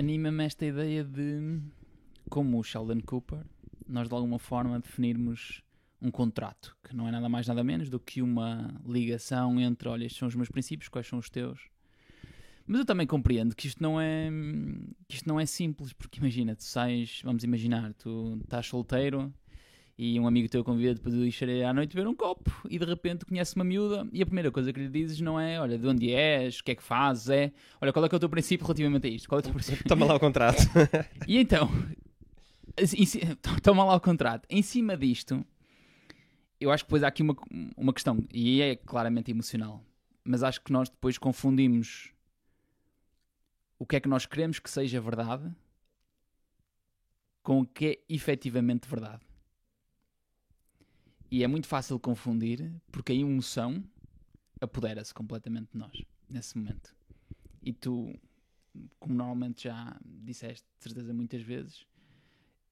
anima-me esta ideia de, como o Sheldon Cooper, nós de alguma forma definirmos um contrato, que não é nada mais nada menos do que uma ligação entre, olha, estes são os meus princípios, quais são os teus. Mas eu também compreendo que isto não é que isto não é simples, porque imagina, tu sais, vamos imaginar, tu estás solteiro e um amigo teu convida-te para ir à noite beber um copo e de repente conhece uma miúda e a primeira coisa que lhe dizes não é, olha, de onde és, o que é que fazes, é, olha, qual é que é o teu princípio relativamente a isto? Qual é o teu princípio? Toma lá o contrato. e então, toma lá o contrato. Em cima disto, eu acho que depois há aqui uma, uma questão, e é claramente emocional, mas acho que nós depois confundimos o que é que nós queremos que seja verdade com o que é efetivamente verdade. E é muito fácil confundir porque a emoção apodera-se completamente de nós nesse momento. E tu, como normalmente já disseste de certeza muitas vezes,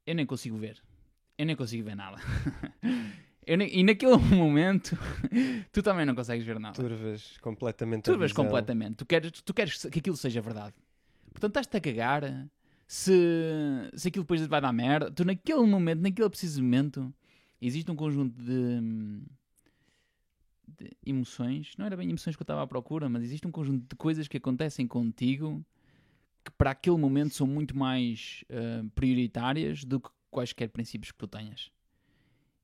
eu nem consigo ver. Eu nem consigo ver nada. Nem, e naquele momento, tu também não consegues ver nada. Turvas completamente. Turvas completamente. Tu queres, tu queres que aquilo seja verdade. Portanto, estás-te a cagar se, se aquilo depois vai dar merda. Tu, naquele momento, naquele preciso momento, existe um conjunto de, de emoções. Não era bem emoções que eu estava à procura, mas existe um conjunto de coisas que acontecem contigo que, para aquele momento, são muito mais uh, prioritárias do que quaisquer princípios que tu tenhas.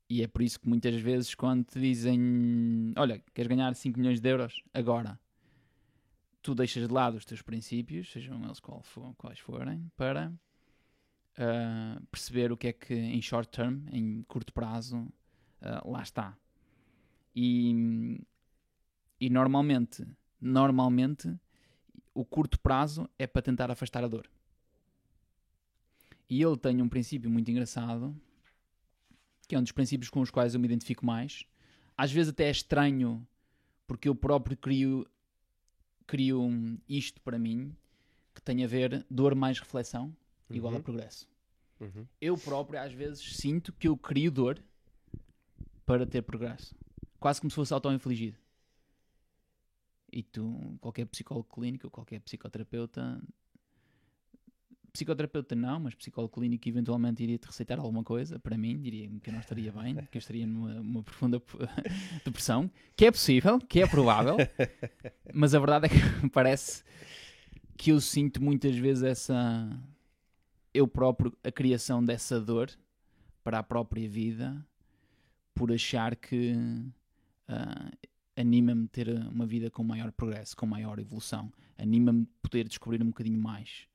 E é por isso que muitas vezes, quando te dizem: Olha, queres ganhar 5 milhões de euros agora, tu deixas de lado os teus princípios, sejam eles qual for, quais forem, para uh, perceber o que é que em short term, em curto prazo, uh, lá está. E, e normalmente, normalmente, o curto prazo é para tentar afastar a dor. E ele tem um princípio muito engraçado que é um dos princípios com os quais eu me identifico mais. Às vezes até é estranho, porque eu próprio crio, crio isto para mim, que tem a ver dor mais reflexão igual uhum. a progresso. Uhum. Eu próprio às vezes sinto que eu crio dor para ter progresso. Quase como se fosse auto-infligido. E tu, qualquer psicólogo clínico, qualquer psicoterapeuta Psicoterapeuta não, mas psicólogo clínico eventualmente iria te receitar alguma coisa, para mim, diria que eu não estaria bem, que eu estaria numa profunda depressão, que é possível, que é provável, mas a verdade é que parece que eu sinto muitas vezes essa. Eu próprio, a criação dessa dor para a própria vida, por achar que uh, anima-me ter uma vida com maior progresso, com maior evolução, anima-me poder descobrir um bocadinho mais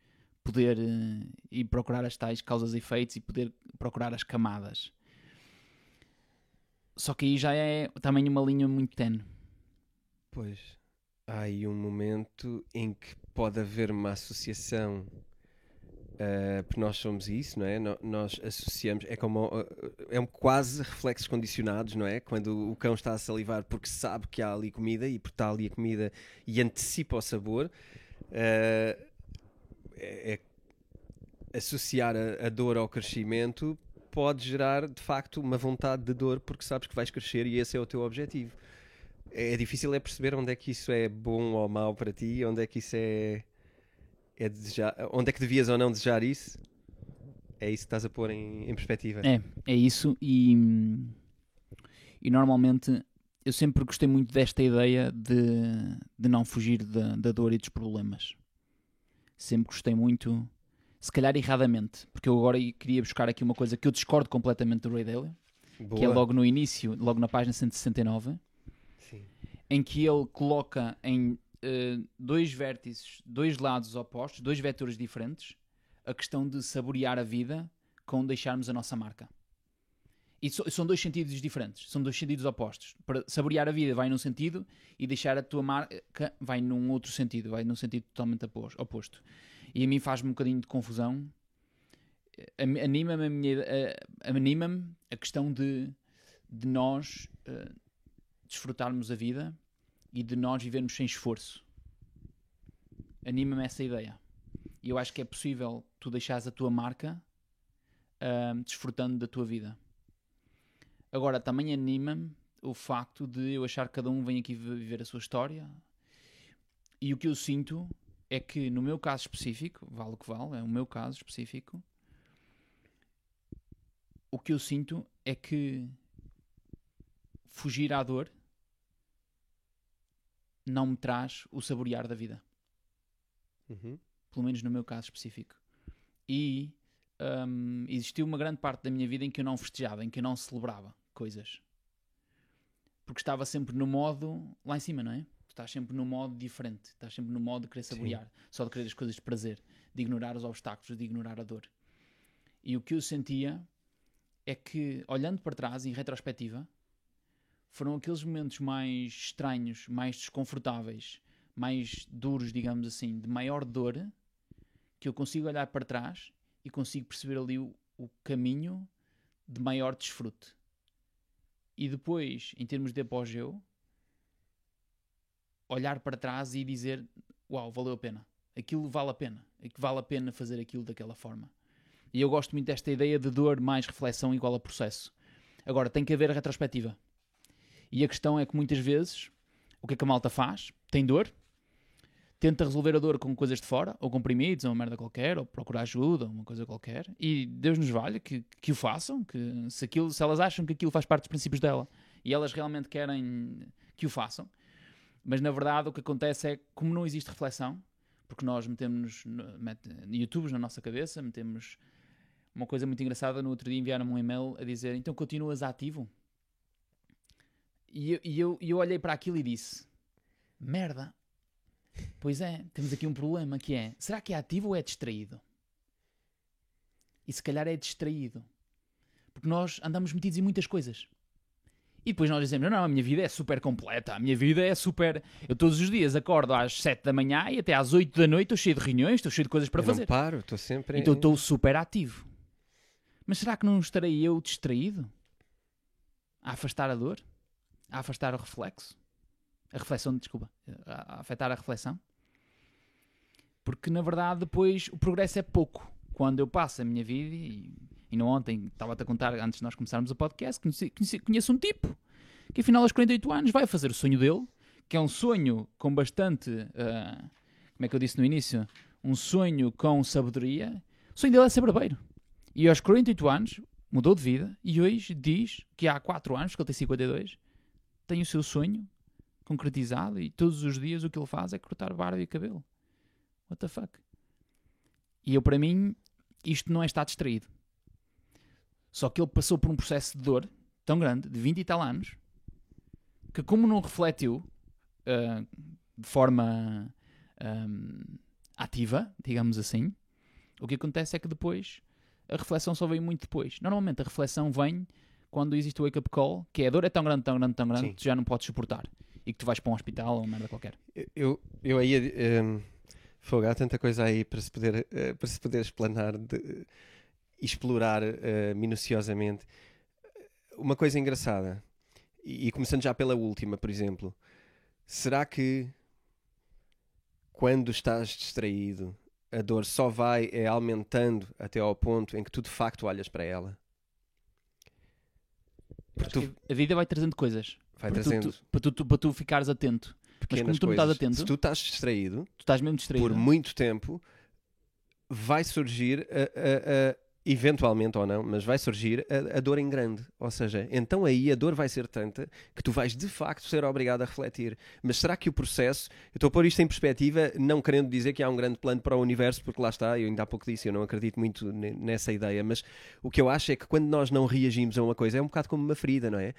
poder uh, ir procurar as tais causas e efeitos e poder procurar as camadas. Só que aí já é também uma linha muito tenue. Pois. Há aí um momento em que pode haver uma associação, uh, porque nós somos isso, não é? No, nós associamos, é como uh, é um quase reflexos condicionados, não é? Quando o cão está a salivar porque sabe que há ali comida e porque está ali a comida e antecipa o sabor. Uh, é, é associar a, a, dor ao crescimento pode gerar de facto uma vontade de dor porque sabes que vais crescer e esse é o teu objetivo. É, é difícil é perceber onde é que isso é bom ou mau para ti, onde é que isso é, é desejar, onde é que devias ou não desejar isso. É isso que estás a pôr em, em perspectiva. É, é isso e, e normalmente eu sempre gostei muito desta ideia de, de não fugir da, da dor e dos problemas sempre gostei muito, se calhar erradamente, porque eu agora queria buscar aqui uma coisa que eu discordo completamente do Ray Dalio, Boa. que é logo no início, logo na página 169, Sim. em que ele coloca em uh, dois vértices, dois lados opostos, dois vetores diferentes, a questão de saborear a vida com deixarmos a nossa marca. E so, são dois sentidos diferentes, são dois sentidos opostos. Para saborear a vida vai num sentido e deixar a tua marca vai num outro sentido, vai num sentido totalmente oposto. E a mim faz-me um bocadinho de confusão. Anima-me a, minha, anima a questão de, de nós uh, desfrutarmos a vida e de nós vivermos sem esforço. Anima-me essa ideia. E eu acho que é possível tu deixares a tua marca uh, desfrutando da tua vida. Agora, também anima-me o facto de eu achar que cada um vem aqui viver a sua história. E o que eu sinto é que no meu caso específico, vale o que vale, é o meu caso específico, o que eu sinto é que fugir à dor não me traz o saborear da vida. Uhum. Pelo menos no meu caso específico. E hum, existiu uma grande parte da minha vida em que eu não festejava, em que eu não celebrava coisas. Porque estava sempre no modo lá em cima, não é? Tu estás sempre no modo diferente, estás sempre no modo de querer saborear, só de querer as coisas de prazer, de ignorar os obstáculos, de ignorar a dor. E o que eu sentia é que, olhando para trás, em retrospectiva, foram aqueles momentos mais estranhos, mais desconfortáveis, mais duros, digamos assim, de maior dor, que eu consigo olhar para trás e consigo perceber ali o, o caminho de maior desfrute. E depois, em termos de apogeu, olhar para trás e dizer: Uau, valeu a pena. Aquilo vale a pena. Vale a pena fazer aquilo daquela forma. E eu gosto muito desta ideia de dor mais reflexão igual a processo. Agora, tem que haver retrospectiva. E a questão é que muitas vezes, o que é que a malta faz? Tem dor, tenta resolver a dor com coisas de fora, ou comprimidos, ou uma merda qualquer, ou procurar ajuda, ou uma coisa qualquer. E Deus nos valha que, que o façam, que se, aquilo, se elas acham que aquilo faz parte dos princípios dela e elas realmente querem que o façam. Mas na verdade o que acontece é como não existe reflexão, porque nós metemos mete, YouTubes na nossa cabeça, metemos uma coisa muito engraçada. No outro dia enviaram-me um e-mail a dizer: Então continuas ativo? E eu, e eu, e eu olhei para aquilo e disse: Merda, Pois é, temos aqui um problema que é: será que é ativo ou é distraído? E se calhar é distraído. Porque nós andamos metidos em muitas coisas. E depois nós dizemos: não, não, a minha vida é super completa, a minha vida é super. Eu todos os dias acordo às 7 da manhã e até às 8 da noite estou cheio de reuniões, estou cheio de coisas para eu fazer. Não paro, estou sempre. Então estou super ativo. Mas será que não estarei eu distraído? A afastar a dor? A afastar o reflexo? A reflexão, desculpa. A, afetar a reflexão? Porque na verdade depois o progresso é pouco. Quando eu passo a minha vida e, e não ontem estava-te a contar antes de nós começarmos o podcast, conheci, conheci, conheço um tipo que afinal aos 48 anos vai fazer o sonho dele, que é um sonho com bastante, uh, como é que eu disse no início, um sonho com sabedoria. O sonho dele é ser barbeiro. E aos 48 anos mudou de vida e hoje diz que há 4 anos, que ele tem 52, tem o seu sonho concretizado e todos os dias o que ele faz é cortar barba e cabelo. What the fuck? E eu, para mim, isto não é estar distraído. Só que ele passou por um processo de dor tão grande, de 20 e tal anos, que como não refletiu uh, de forma um, ativa, digamos assim, o que acontece é que depois a reflexão só vem muito depois. Normalmente a reflexão vem quando existe o wake-up call, que é a dor é tão grande, tão grande, tão grande, Sim. que tu já não podes suportar. E que tu vais para um hospital ou uma merda qualquer. Eu, eu aí... Um Fogo, há tanta coisa aí para se poder, uh, para se poder explanar de, uh, explorar uh, minuciosamente. Uma coisa engraçada, e, e, começando já pela última, por exemplo, será que quando estás distraído, a dor só vai é, aumentando até ao ponto em que tu de facto olhas para ela? Tu... A vida vai trazendo coisas. Vai para trazendo. Tu, para, tu, para tu ficares atento pequenas Mas como tu coisas. Não estás atento, se tu estás distraído, tu estás mesmo distraído. por muito tempo, vai surgir a, a, a, eventualmente ou não, mas vai surgir a, a, dor em grande. Ou seja, então aí a dor vai ser tanta que tu vais de facto ser obrigado a refletir. Mas será que o processo, eu estou a pôr isto em perspectiva, não querendo dizer que há um grande plano para o universo, porque lá está, eu ainda há pouco disse, eu não acredito muito nessa ideia, mas o que eu acho é que quando nós não reagimos a uma coisa, é um bocado como uma ferida, não é?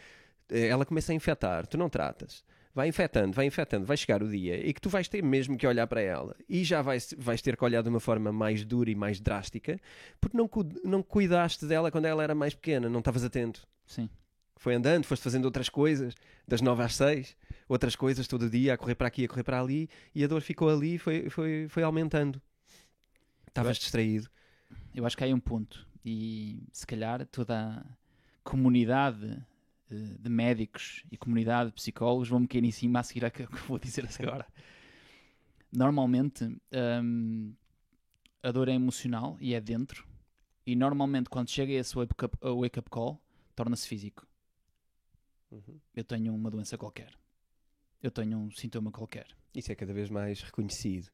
Ela começa a infectar, tu não tratas vai infectando, vai infectando, vai chegar o dia e que tu vais ter mesmo que olhar para ela e já vais, vais ter que olhar de uma forma mais dura e mais drástica porque não, não cuidaste dela quando ela era mais pequena, não estavas atento. Sim. Foi andando, foste fazendo outras coisas, das nove às seis, outras coisas todo dia, a correr para aqui, a correr para ali, e a dor ficou ali foi, foi, foi aumentando. Estavas distraído. Eu acho que há aí um ponto, e se calhar toda a comunidade de médicos e comunidade de psicólogos vão-me cair em cima a seguir a que vou dizer agora. Normalmente, um, a dor é emocional e é dentro, e normalmente quando chega esse wake-up wake up call, torna-se físico. Uhum. Eu tenho uma doença qualquer. Eu tenho um sintoma qualquer. Isso é cada vez mais reconhecido.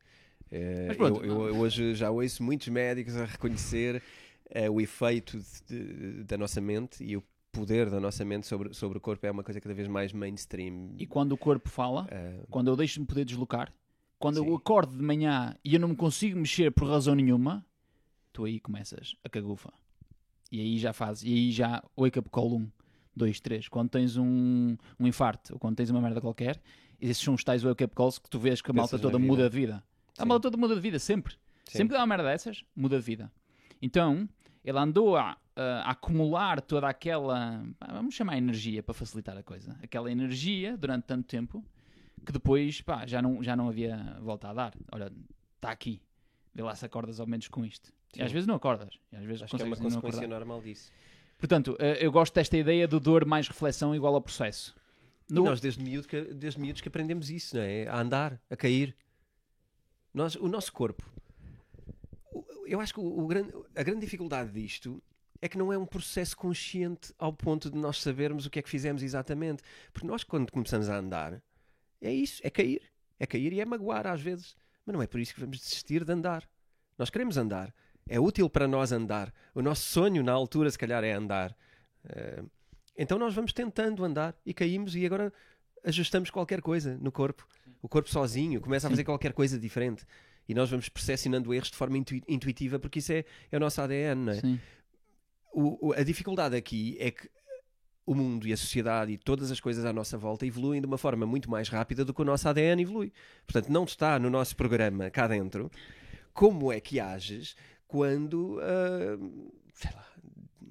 Eh, Mas pronto, eu, eu- eu hoje já ouço muitos médicos a reconhecer eh, o efeito de- de- da nossa mente e o poder da nossa mente sobre, sobre o corpo é uma coisa cada vez mais mainstream. E quando o corpo fala, Eh, quando eu deixo-me poder deslocar, quando Sim. eu acordo de manhã e eu não me consigo mexer por razão nenhuma, tu aí começas a cagufa. E aí já fazes, e aí já wake up call 1, 2, 3. Quando tens um, um infarto ou quando tens uma merda qualquer, esses são os tais wake up calls que tu vês que a malta Pensas toda muda de vida. A Sim. malta toda muda de vida, sempre. Sim. Sempre que dá uma merda dessas, muda de vida. Então, ele andou a, a- acumular toda aquela, vamos chamar energia para facilitar a coisa, aquela energia durante tanto tempo que depois pá, já, não, já não havia volta a dar. Olha, está aqui, vê lá se acordas ao menos com isto. E Sim. às vezes não acordas, e às vezes Acho que é uma consequência normal disso. Portanto, eh, eu gosto desta ideia do dor mais reflexão igual ao processo. No- E nós desde, miúdo que, desde miúdos que aprendemos isso, não é? A andar, a cair. Nós, o nosso corpo. Eu acho que o, o grande, a grande dificuldade disto é que não é um processo consciente ao ponto de nós sabermos o que é que fizemos exatamente. Porque nós, quando começamos a andar, é isso, é cair. É cair e é magoar às vezes. Mas não é por isso que vamos desistir de andar. Nós queremos andar. É útil para nós andar. O nosso sonho na altura, se calhar, é andar. Eh, então nós vamos tentando andar e caímos e agora ajustamos qualquer coisa no corpo. O corpo sozinho começa a fazer qualquer coisa diferente. E nós vamos percepcionando erros de forma intui- intuitiva porque isso é, é o nosso ADN, não é? Sim. O- o- a dificuldade aqui é que o mundo e a sociedade e todas as coisas à nossa volta evoluem de uma forma muito mais rápida do que o nosso ADN evolui. Portanto, não está no nosso programa cá dentro como é que ages quando, ah, sei lá,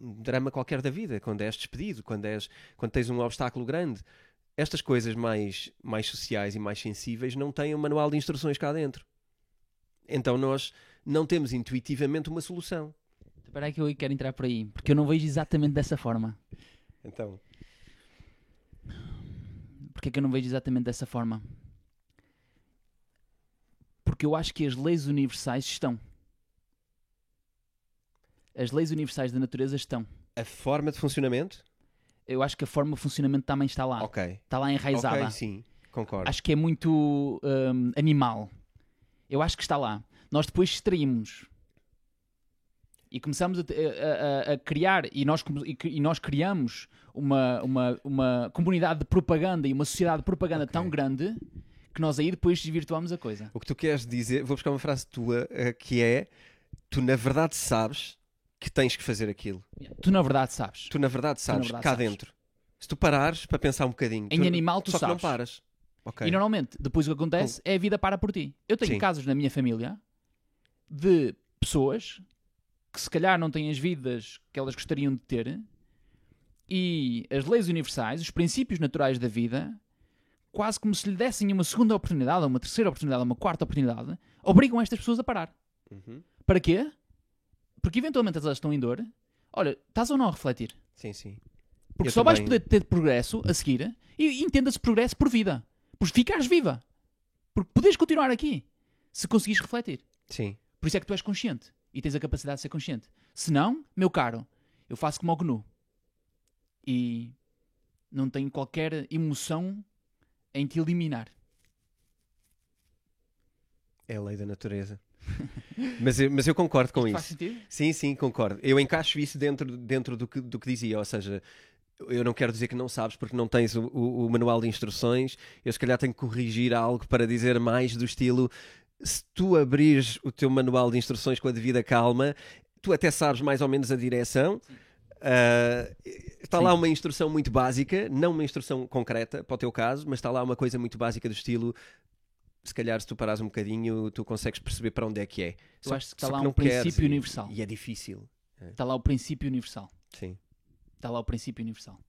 um drama qualquer da vida, quando és despedido, quando, és, quando tens um obstáculo grande. Estas coisas mais, mais sociais e mais sensíveis não têm um manual de instruções cá dentro. Então nós não temos intuitivamente uma solução. Espera aí que eu quero entrar por aí, porque eu não vejo exatamente dessa forma. Então, Porquê que eu não vejo exatamente dessa forma? Porque eu acho que as leis universais estão. As leis universais da natureza estão. a forma de funcionamento? Eu acho que a forma de funcionamento também está lá. Ok. Está lá enraizada. Ok, sim, concordo. Acho que é muito hum, animal. Eu acho que está lá. Nós depois extraímos e começamos a, a- a- criar e nós, e nós criamos uma, uma, uma comunidade de propaganda e uma sociedade de propaganda Ok. tão grande que nós aí depois desvirtuamos a coisa. O que tu queres dizer, vou buscar uma frase tua eh, que é: tu na verdade sabes que tens que fazer aquilo. Tu na verdade sabes. Tu na verdade na sabes, verdade cá sabes. dentro. Se tu parares para pensar um bocadinho, Em tu- animal tu só que não sabes. paras. Ok. E normalmente, depois o que acontece é a vida para por ti. Eu tenho Sim. casos na minha família de pessoas que se calhar não têm as vidas que elas gostariam de ter e as leis universais, os princípios naturais da vida, quase como se lhe dessem uma segunda oportunidade, ou uma terceira oportunidade, ou uma quarta oportunidade, obrigam estas pessoas a parar. Uhum. Para quê? Porque eventualmente elas estão em dor. Olha, estás ou não a refletir? Sim, sim. Porque Eu só vais também- poder ter progresso a seguir e entenda-se progresso por vida. Por ficares viva. Porque podes continuar aqui se conseguires refletir. Sim. Por isso é que tu és consciente e tens a capacidade de ser consciente. Se não, meu caro, eu faço como o GNU e não tenho qualquer emoção em te eliminar. É a lei da natureza. mas, eu, mas eu concordo com Faz isso. sentido? Sim, sim, concordo. Eu encaixo isso dentro, dentro do, que, do que dizia, ou seja, eu não quero dizer que não sabes porque não tens o, o- o manual de instruções, eu se calhar tenho que corrigir algo para dizer mais do estilo se tu abrires o teu manual de instruções com a devida calma, tu até sabes mais ou menos a direção. Ah, está lá Sim. uma instrução muito básica, não uma instrução concreta para o teu caso, mas está lá uma coisa muito básica do estilo. Se calhar, se tu parares um bocadinho, tu consegues perceber para onde é que é. Eu Só- acho que está lá não um princípio queres e- universal. E é difícil. Está lá o princípio universal. Sim. Está lá o princípio universal.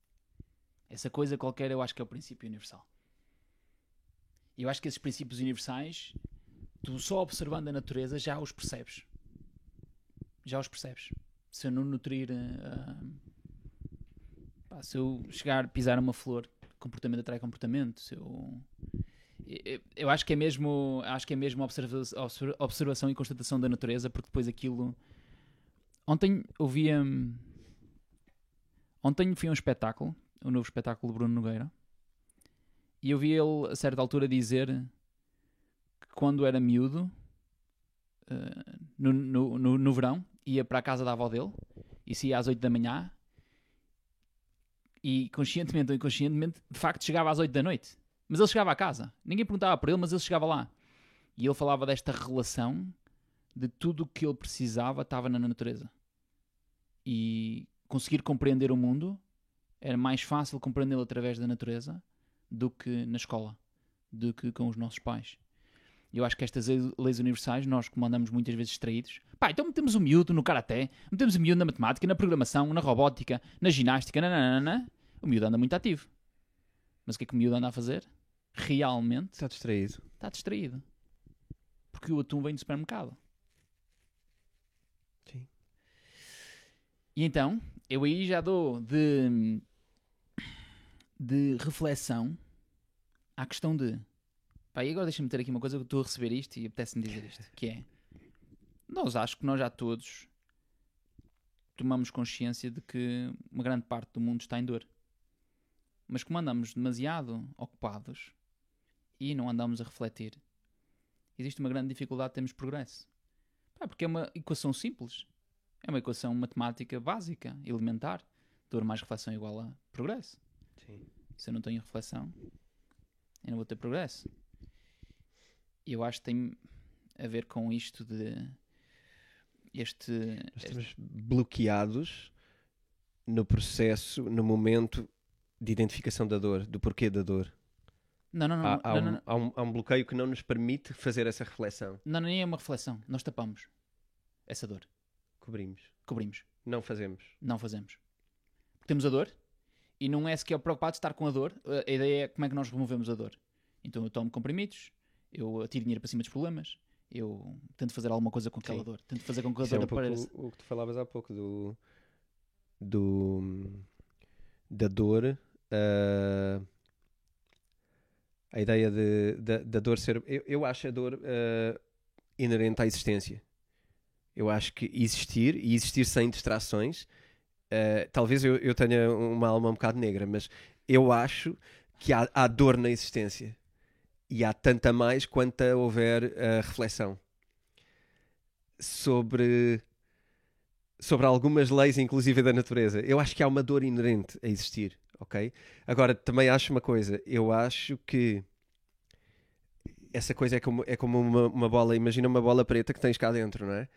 Essa coisa qualquer eu acho que é o princípio universal. E eu acho que esses princípios universais, tu só observando a natureza já os percebes. Já os percebes. Se eu não nutrir. ah, pá, se eu chegar a pisar uma flor, comportamento atrai comportamento. Se eu. eu- acho que é mesmo, acho que é mesmo observa- observação e constatação da natureza, porque depois aquilo. Ontem ouvia. Ontem fui a um espetáculo, o novo espetáculo de Bruno Nogueira, e eu vi ele a certa altura dizer que quando era miúdo uh, no, no, no, no verão, ia para a casa da avó dele, e se ia às 8 da manhã, e conscientemente ou inconscientemente, de facto chegava às 8 da noite. Mas ele chegava à casa. Ninguém perguntava para ele, mas ele chegava lá. E ele falava desta relação de tudo o que ele precisava estava na natureza. E conseguir compreender o mundo era mais fácil compreendê-lo através da natureza do que na escola, do que com os nossos pais. Eu acho que estas leis universais, nós como andamos muitas vezes distraídos, pá, então metemos o miúdo no karaté, metemos o miúdo na matemática, na programação, na robótica, na ginástica, nananana, o miúdo anda muito ativo. Mas o que é que o miúdo anda a fazer? Realmente Está distraído. está distraído. Porque o atum vem do supermercado. Sim. E então, eu aí já dou de, de reflexão à questão de. Pá, e agora deixa-me meter aqui uma coisa que estou a receber isto e apetece-me dizer isto: que é. Nós acho que nós já todos tomamos consciência de que uma grande parte do mundo está em dor. Mas como andamos demasiado ocupados e não andamos a refletir, existe uma grande dificuldade de termos progresso. Pá, porque é uma equação simples. É uma equação matemática básica, elementar. Dor mais reflexão igual a progresso. Sim. Se eu não tenho reflexão, eu não vou ter progresso. E eu acho que tem a ver com isto de este, Nós este estamos bloqueados no processo, no momento de identificação da dor, do porquê da dor. não, não, não, há, há não, um, não, há um- há um bloqueio que não nos permite fazer essa reflexão. não, nem é uma reflexão. Nós tapamos essa dor. Cobrimos. Cobrimos. Não fazemos. Não fazemos. Porque temos a dor e não é sequer preocupado de estar com a dor. A ideia é como é que nós removemos a dor. Então eu tomo comprimidos, eu atiro dinheiro para cima dos problemas, eu tento fazer alguma coisa com aquela Sim. dor. Tento fazer com que a Isso é dor um apareça. o, o que tu falavas há pouco do, do da dor. ah, a ideia de, da, da dor ser. Eu, eu acho a dor ah, inerente à existência. Eu acho que existir e existir sem distrações. ah, talvez eu, eu tenha uma alma um bocado negra, mas eu acho que há, há dor na existência. E há tanta mais quanto houver ah, reflexão sobre sobre algumas leis, inclusive da natureza. Eu acho que há uma dor inerente a existir, ok? Agora, também acho uma coisa. Eu acho que essa coisa é como, é como uma, uma bola. Imagina uma bola preta que tens cá dentro, não é?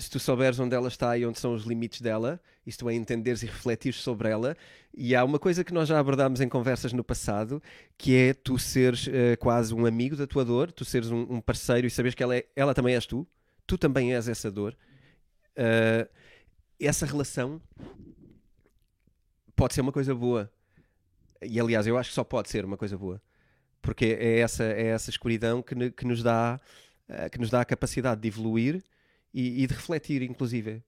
Se tu souberes onde ela está e onde são os limites dela, isto é entenderes e refletires sobre ela, e há uma coisa que nós já abordámos em conversas no passado, que é tu seres eh, quase um amigo da tua dor, tu seres um, um parceiro e saberes que ela, é, ela também és tu, tu também és essa dor. Uh, essa relação pode ser uma coisa boa. E aliás, eu acho que só pode ser uma coisa boa. Porque é essa, é essa escuridão que, que nos dá, uh, que nos dá a capacidade de evoluir e, e de refletir, inclusive.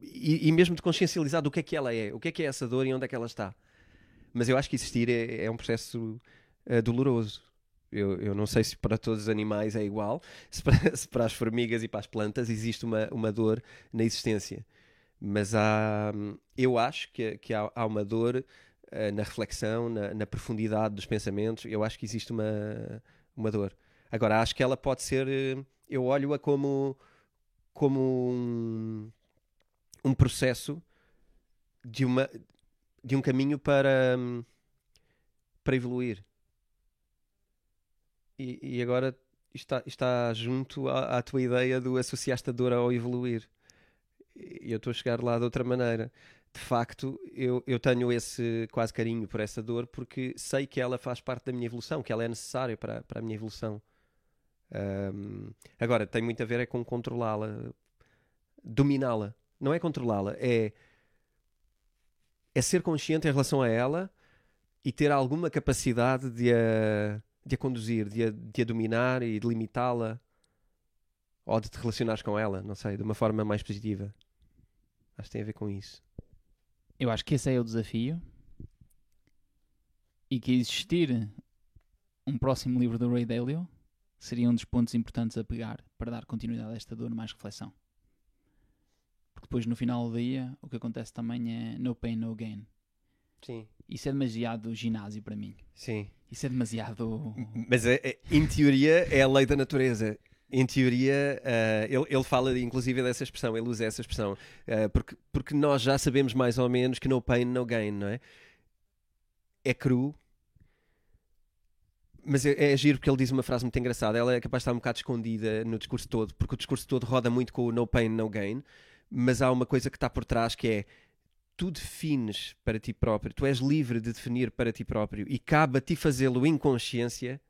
E, e mesmo de consciencializar do que é que ela é, o que é que é essa dor e onde é que ela está. Mas eu acho que existir é, é um processo uh, doloroso. Eu, eu não sei se para todos os animais é igual, se para, se para as formigas e para as plantas existe uma, uma dor na existência. Mas há, eu acho que, que há, há uma dor eh, na reflexão, na, na profundidade dos pensamentos. Eu acho que existe uma, uma dor. Agora, acho que ela pode ser. eh, Eu olho-a como, como um, um processo de, uma, de um caminho para, hum, para evoluir. E, e agora está, está junto à, à tua ideia do associaste a dor ao evoluir. E eu estou a chegar lá de outra maneira. De facto, eu, eu tenho esse quase carinho por essa dor porque sei que ela faz parte da minha evolução, que ela é necessária para, para a minha evolução. Ahm, agora, tem muito a ver é com controlá-la, dominá-la. Não é controlá-la, é, é ser consciente em relação a ela e ter alguma capacidade de a, de a conduzir, de a, de a dominar e de limitá-la ou de te relacionares com ela, não sei, de uma forma mais positiva. Acho que tem a ver com isso. Eu acho que esse é o desafio e que existir um próximo livro do Ray Dalio seria um dos pontos importantes a pegar para dar continuidade a esta dor, mais reflexão. Porque depois, no final do dia, o que acontece também é no pain, no gain. Sim. Isso é demasiado ginásio para mim. Sim. Isso é demasiado. Mas é- é- em teoria é a lei da natureza. em teoria, uh, ele, ele fala inclusive dessa expressão, ele usa essa expressão, uh, porque, porque nós já sabemos mais ou menos que no pain, no gain, não é? É cru, mas é, é giro porque ele diz uma frase muito engraçada. Ela é capaz de estar um bocado escondida no discurso todo, porque o discurso todo roda muito com o no pain, no gain, mas há uma coisa que está por trás que é tu defines para ti próprio, tu és livre de definir para ti próprio e cabe a ti fazê-lo em consciência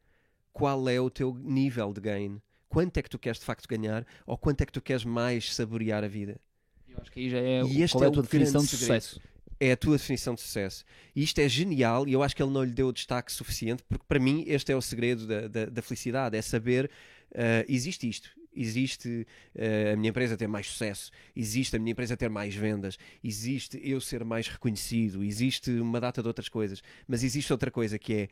qual é o teu nível de gain quanto é que tu queres de facto ganhar ou quanto é que tu queres mais saborear a vida. Eu acho que aí já é e qual é, é a tua definição de sucesso. É a tua definição de sucesso. E isto é genial e eu acho que ele não lhe deu o destaque suficiente, porque para mim este é o segredo da, da, da felicidade: é saber uh, existe isto, existe uh, a minha empresa ter mais sucesso, existe a minha empresa ter mais vendas, existe eu ser mais reconhecido, existe uma data de outras coisas, mas existe outra coisa que é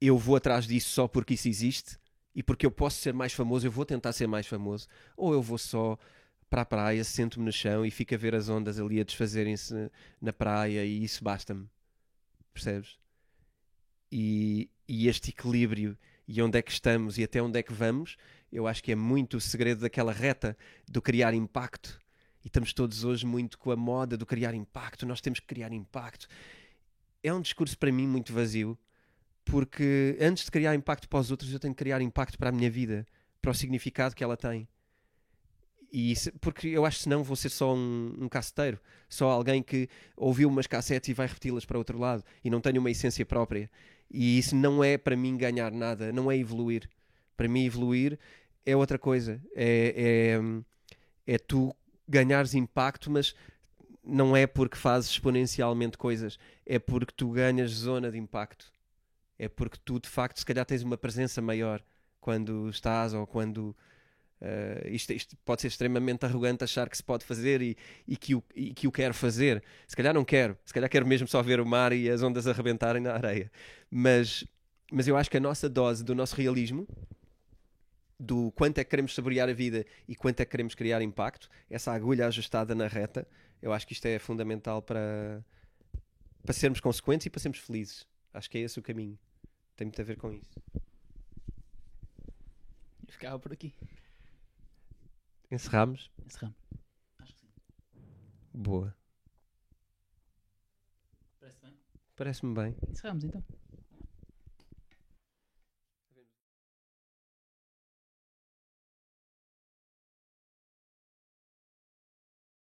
eu vou atrás disso só porque isso existe e porque eu posso ser mais famoso, eu vou tentar ser mais famoso, ou eu vou só para a praia, sento-me no chão e fico a ver as ondas ali a desfazerem-se na praia e isso basta-me. Percebes? E, e, este equilíbrio e onde é que estamos e até onde é que vamos, eu acho que é muito o segredo daquela reta do criar impacto. E estamos todos hoje muito com a moda do criar impacto, nós temos que criar impacto. É um discurso para mim muito vazio porque antes de criar impacto para os outros, eu tenho que criar impacto para a minha vida, para o significado que ela tem. E isso, porque eu acho que senão vou ser só um, um caceteiro, só alguém que ouviu umas cassetes e vai repeti-las para outro lado e não tem uma essência própria. E isso não é para mim ganhar nada, não é evoluir. Para mim, evoluir é outra coisa. É, é, é tu ganhares impacto, mas não é porque fazes exponencialmente coisas, é porque tu ganhas zona de impacto é porque tu de facto se calhar tens uma presença maior quando estás ou quando uh, isto, isto, pode ser extremamente arrogante achar que se pode fazer e, e, que o, e que o quero fazer. Se calhar não quero, se calhar quero mesmo só ver o mar e as ondas arrebentarem na areia. Mas, mas eu acho que a nossa dose do nosso realismo, do quanto é que queremos saborear a vida e quanto é que queremos criar impacto, essa agulha ajustada na reta, eu acho que isto é fundamental para, para sermos consequentes e para sermos felizes. Acho que é esse o caminho. Tem muito a ver com isso. E ficava por aqui. Encerramos? Encerramos. Acho que sim. Boa. Parece bem? Parece-me bem. Encerramos então.